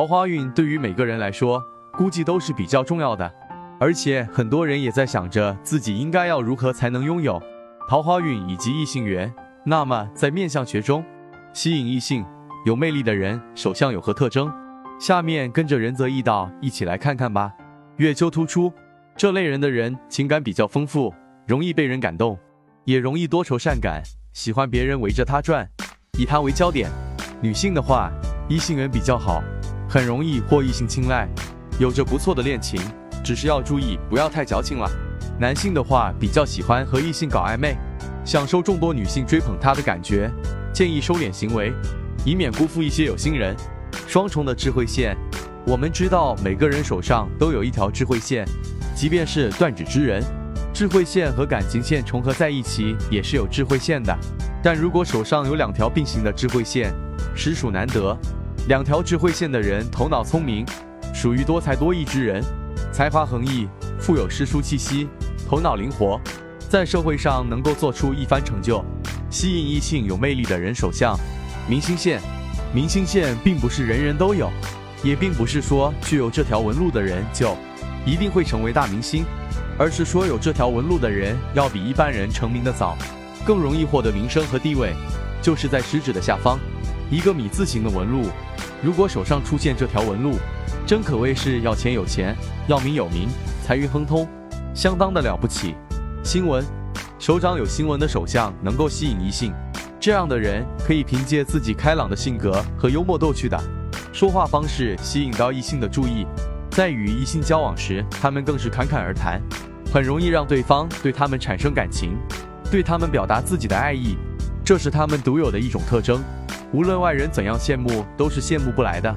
桃花运对于每个人来说，估计都是比较重要的，而且很多人也在想着自己应该要如何才能拥有桃花运以及异性缘。那么在面相学中，吸引异性有魅力的人手相有何特征？下面跟着仁泽易道一起来看看吧。月丘突出，这类人的人情感比较丰富，容易被人感动，也容易多愁善感，喜欢别人围着他转，以他为焦点。女性的话，异性缘比较好。很容易获异性青睐，有着不错的恋情，只是要注意不要太矫情了。男性的话比较喜欢和异性搞暧昧，享受众多女性追捧他的感觉，建议收敛行为，以免辜负一些有心人。双重的智慧线，我们知道每个人手上都有一条智慧线，即便是断指之人，智慧线和感情线重合在一起也是有智慧线的。但如果手上有两条并行的智慧线，实属难得。两条智慧线的人头脑聪明，属于多才多艺之人，才华横溢，富有诗书气息，头脑灵活，在社会上能够做出一番成就，吸引异性有魅力的人首相。明星线，明星线并不是人人都有，也并不是说具有这条纹路的人就一定会成为大明星，而是说有这条纹路的人要比一般人成名的早，更容易获得名声和地位。就是在食指的下方，一个米字形的纹路。如果手上出现这条纹路，真可谓是要钱有钱，要名有名，财运亨通，相当的了不起。星纹，手掌有星纹的手相能够吸引异性，这样的人可以凭借自己开朗的性格和幽默逗趣的说话方式吸引到异性的注意，在与异性交往时，他们更是侃侃而谈，很容易让对方对他们产生感情，对他们表达自己的爱意，这是他们独有的一种特征。无论外人怎样羡慕，都是羡慕不来的。